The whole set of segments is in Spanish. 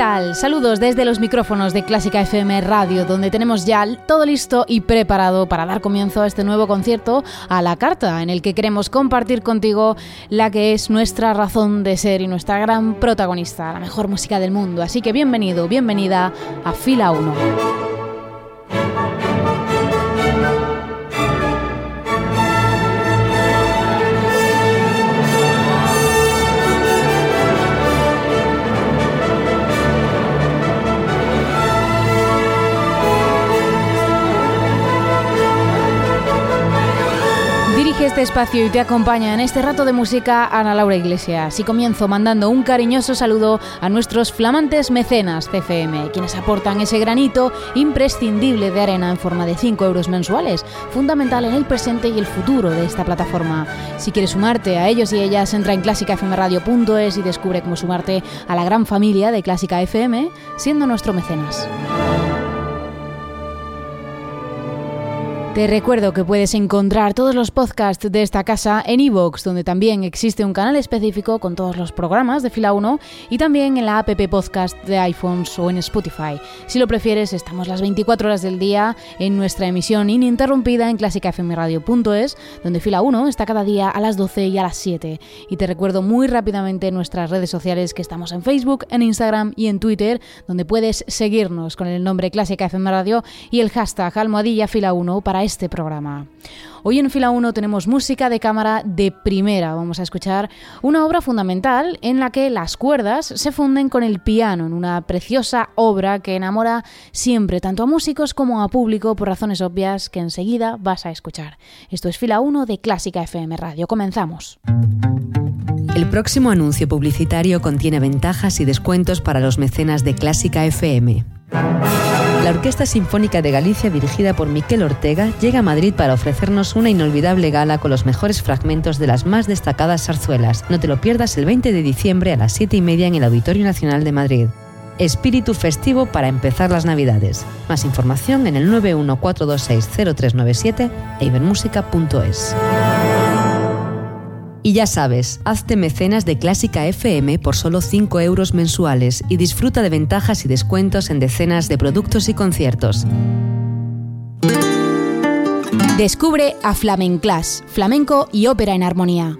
Tal? Saludos desde los micrófonos de Clásica FM Radio, donde tenemos ya todo listo y preparado para dar comienzo a este nuevo concierto a la carta, en el que queremos compartir contigo la que es nuestra razón de ser y nuestra gran protagonista, la mejor música del mundo. Así que bienvenido, bienvenida a Fila 1. Este espacio y te acompaña en este rato de música Ana Laura Iglesias. Y comienzo mandando un cariñoso saludo a nuestros flamantes mecenas CFM, quienes aportan ese granito imprescindible de arena en forma de 5 euros mensuales, fundamental en el presente y el futuro de esta plataforma. Si quieres sumarte a ellos y ellas, entra en clásicafmradio.es y descubre cómo sumarte a la gran familia de Clásica FM siendo nuestro mecenas. Te recuerdo que puedes encontrar todos los podcasts de esta casa en iVoox, donde también existe un canal específico con todos los programas de Fila 1 y también en la app podcast de iPhones o en Spotify. Si lo prefieres, estamos las 24 horas del día en nuestra emisión ininterrumpida en clásicafmradio.es, donde Fila 1 está cada día a las 12 y a las 7. Y te recuerdo muy rápidamente nuestras redes sociales que estamos en Facebook, en Instagram y en Twitter, donde puedes seguirnos con el nombre Clásica FM Radio y el hashtag almohadilla Fila 1 para este programa. Hoy en Fila 1 tenemos música de cámara de primera. Vamos a escuchar una obra fundamental en la que las cuerdas se funden con el piano, en una preciosa obra que enamora siempre tanto a músicos como a público por razones obvias que enseguida vas a escuchar. Esto es Fila 1 de Clásica FM Radio. Comenzamos. El próximo anuncio publicitario contiene ventajas y descuentos para los mecenas de Clásica FM. La Orquesta Sinfónica de Galicia, dirigida por Miquel Ortega, llega a Madrid para ofrecernos una inolvidable gala con los mejores fragmentos de las más destacadas zarzuelas. No te lo pierdas el 20 de diciembre a las 7 y media en el Auditorio Nacional de Madrid. Espíritu festivo para empezar las Navidades. Más información en el 914260397 e ibermusica.es. Y ya sabes, hazte mecenas de Clásica FM por solo 5 euros mensuales y disfruta de ventajas y descuentos en decenas de productos y conciertos. Descubre a Flamenclas, flamenco y ópera en armonía.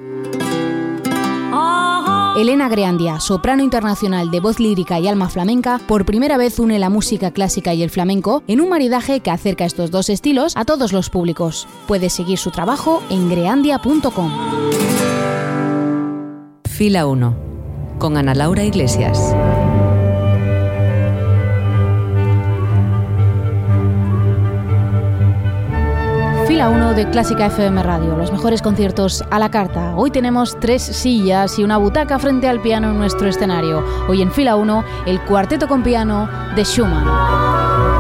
Elena Greandia, soprano internacional de voz lírica y alma flamenca, por primera vez une la música clásica y el flamenco en un maridaje que acerca estos dos estilos a todos los públicos. Puedes seguir su trabajo en greandia.com. Fila 1, con Ana Laura Iglesias. Fila 1 de Clásica FM Radio, los mejores conciertos a la carta. Hoy tenemos tres sillas y una butaca frente al piano en nuestro escenario. Hoy en Fila 1, el cuarteto con piano de Schumann.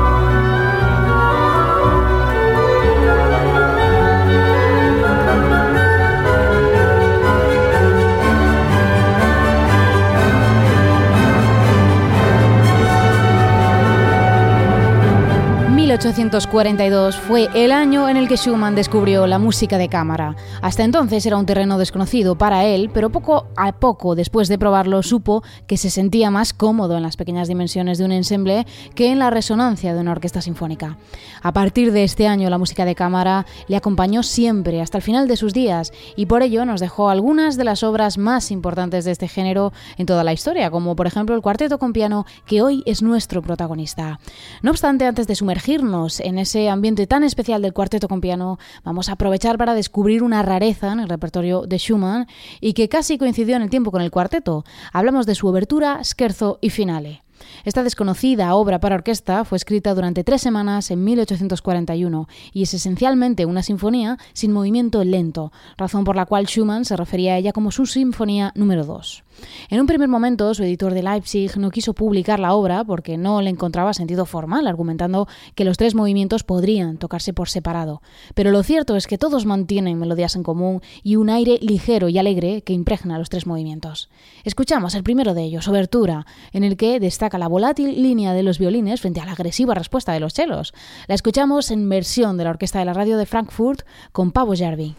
1842 fue el año en el que Schumann descubrió la música de cámara. Hasta entonces era un terreno desconocido para él, pero poco a poco después de probarlo supo que se sentía más cómodo en las pequeñas dimensiones de un ensemble que en la resonancia de una orquesta sinfónica. A partir de este año la música de cámara le acompañó siempre hasta el final de sus días y por ello nos dejó algunas de las obras más importantes de este género en toda la historia, como por ejemplo el cuarteto con piano que hoy es nuestro protagonista. No obstante, antes de sumergir en ese ambiente tan especial del cuarteto con piano, vamos a aprovechar para descubrir una rareza en el repertorio de Schumann y que casi coincidió en el tiempo con el cuarteto. Hablamos de su obertura, scherzo y finale. Esta desconocida obra para orquesta fue escrita durante tres semanas en 1841 y es esencialmente una sinfonía sin movimiento lento, razón por la cual Schumann se refería a ella como su sinfonía número 2. En un primer momento, su editor de Leipzig no quiso publicar la obra porque no le encontraba sentido formal, argumentando que los tres movimientos podrían tocarse por separado. Pero lo cierto es que todos mantienen melodías en común y un aire ligero y alegre que impregna los tres movimientos. Escuchamos el primero de ellos, Obertura, en el que destaca la volátil línea de los violines frente a la agresiva respuesta de los chelos. La escuchamos en versión de la Orquesta de la Radio de Frankfurt con Pavo Jarvi.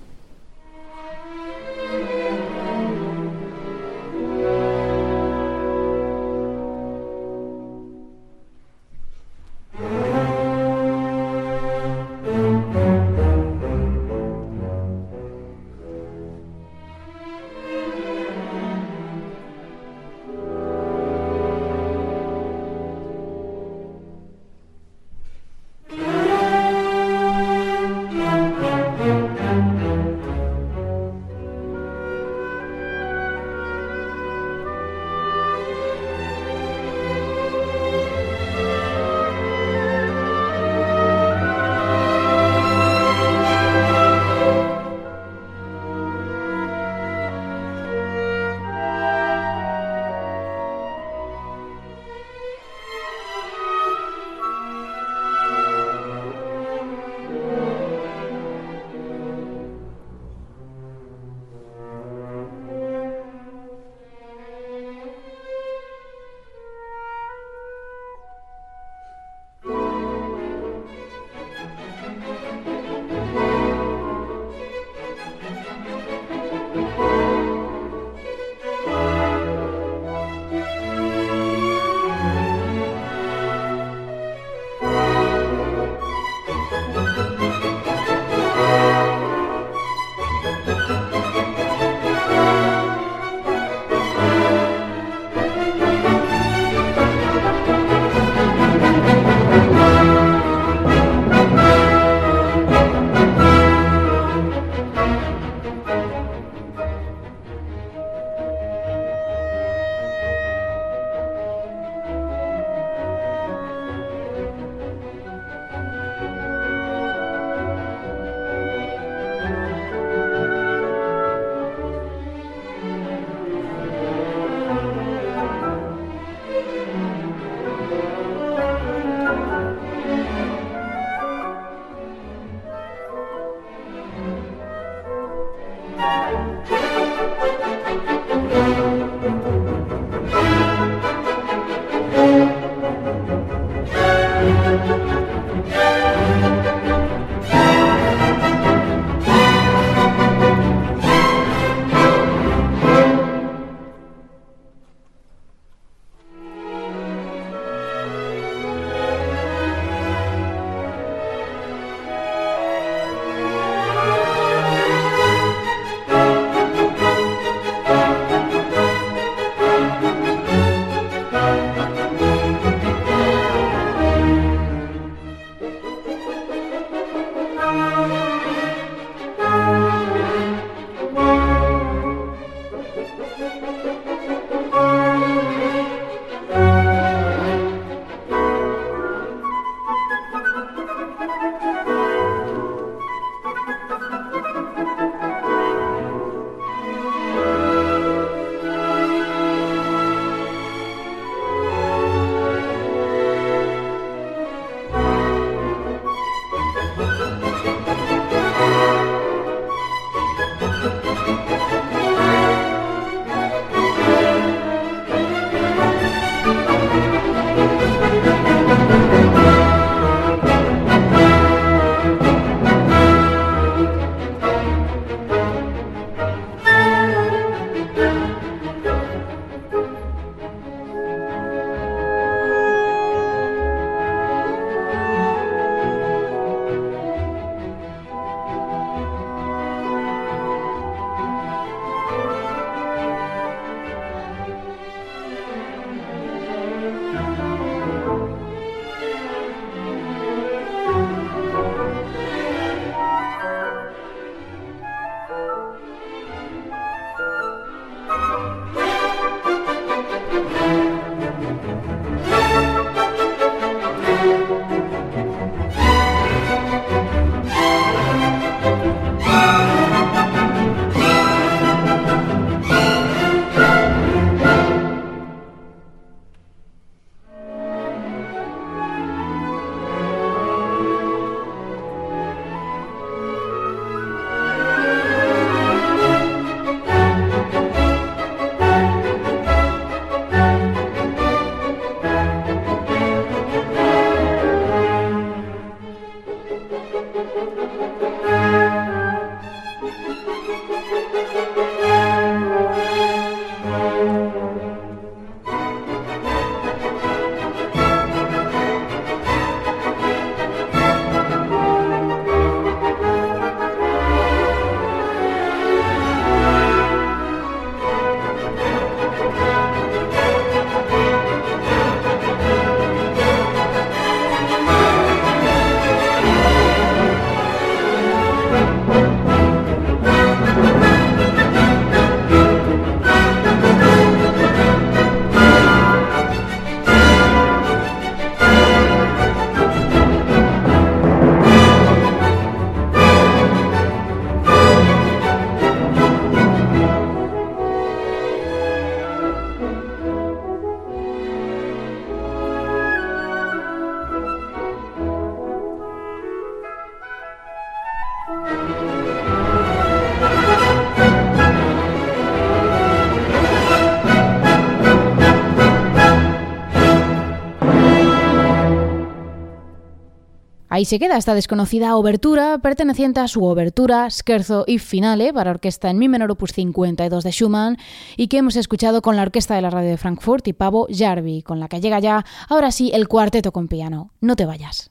Ahí se queda esta desconocida obertura perteneciente a su obertura, scherzo y finale para orquesta en mi menor opus 52 de Schumann y que hemos escuchado con la orquesta de la radio de Frankfurt y Pavo Jarvi, con la que llega ya ahora sí el cuarteto con piano. No te vayas.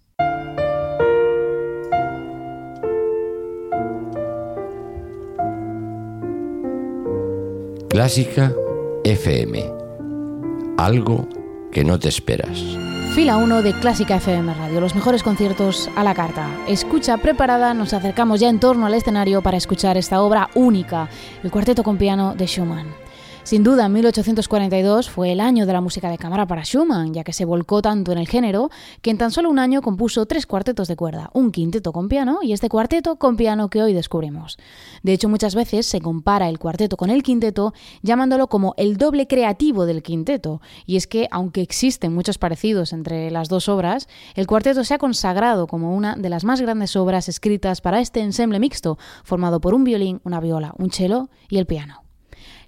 Clásica FM. Algo que no te esperas. Fila 1 de Clásica FM Radio, los mejores conciertos a la carta. Escucha preparada, nos acercamos ya en torno al escenario para escuchar esta obra única, el cuarteto con piano de Schumann. Sin duda, 1842 fue el año de la música de cámara para Schumann, ya que se volcó tanto en el género que en tan solo un año compuso tres cuartetos de cuerda, un quinteto con piano y este cuarteto con piano que hoy descubrimos. De hecho, muchas veces se compara el cuarteto con el quinteto llamándolo como el doble creativo del quinteto, y es que, aunque existen muchos parecidos entre las dos obras, el cuarteto se ha consagrado como una de las más grandes obras escritas para este ensemble mixto, formado por un violín, una viola, un cello y el piano.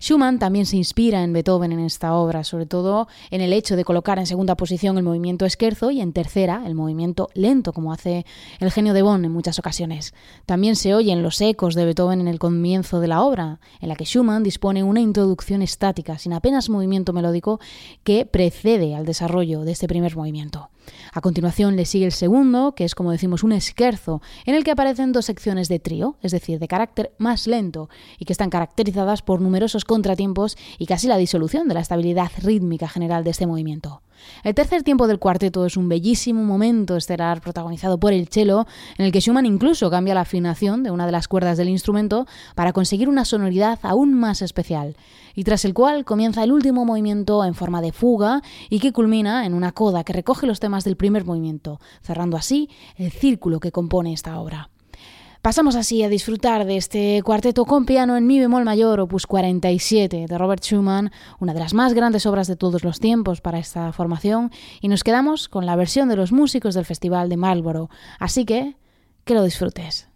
Schumann también se inspira en Beethoven en esta obra, sobre todo en el hecho de colocar en segunda posición el movimiento esquerzo y en tercera el movimiento lento, como hace el genio de Bonn en muchas ocasiones. También se oyen los ecos de Beethoven en el comienzo de la obra, en la que Schumann dispone una introducción estática, sin apenas movimiento melódico, que precede al desarrollo de este primer movimiento. A continuación le sigue el segundo, que es como decimos un esquerzo, en el que aparecen dos secciones de trío, es decir, de carácter más lento, y que están caracterizadas por numerosos contratiempos y casi la disolución de la estabilidad rítmica general de este movimiento. El tercer tiempo del cuarteto es un bellísimo momento estelar protagonizado por el cello, en el que Schumann incluso cambia la afinación de una de las cuerdas del instrumento para conseguir una sonoridad aún más especial, y tras el cual comienza el último movimiento en forma de fuga y que culmina en una coda que recoge los temas del primer movimiento, cerrando así el círculo que compone esta obra. Pasamos así a disfrutar de este cuarteto con piano en mi bemol mayor, opus 47, de Robert Schumann, una de las más grandes obras de todos los tiempos para esta formación, y nos quedamos con la versión de los músicos del Festival de Marlborough. Así que, que lo disfrutes.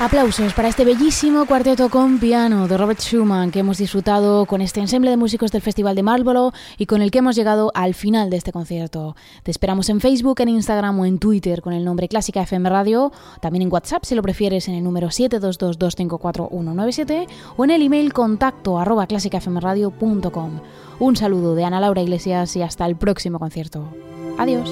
Aplausos para este bellísimo cuarteto con piano de Robert Schumann que hemos disfrutado con este ensemble de músicos del Festival de Marlborough y con el que hemos llegado al final de este concierto. Te esperamos en Facebook, en Instagram o en Twitter con el nombre Clásica FM Radio, también en WhatsApp si lo prefieres en el número 722254197 o en el email contacto arroba clásicafmradio.com. Un saludo de Ana Laura Iglesias y hasta el próximo concierto. Adiós.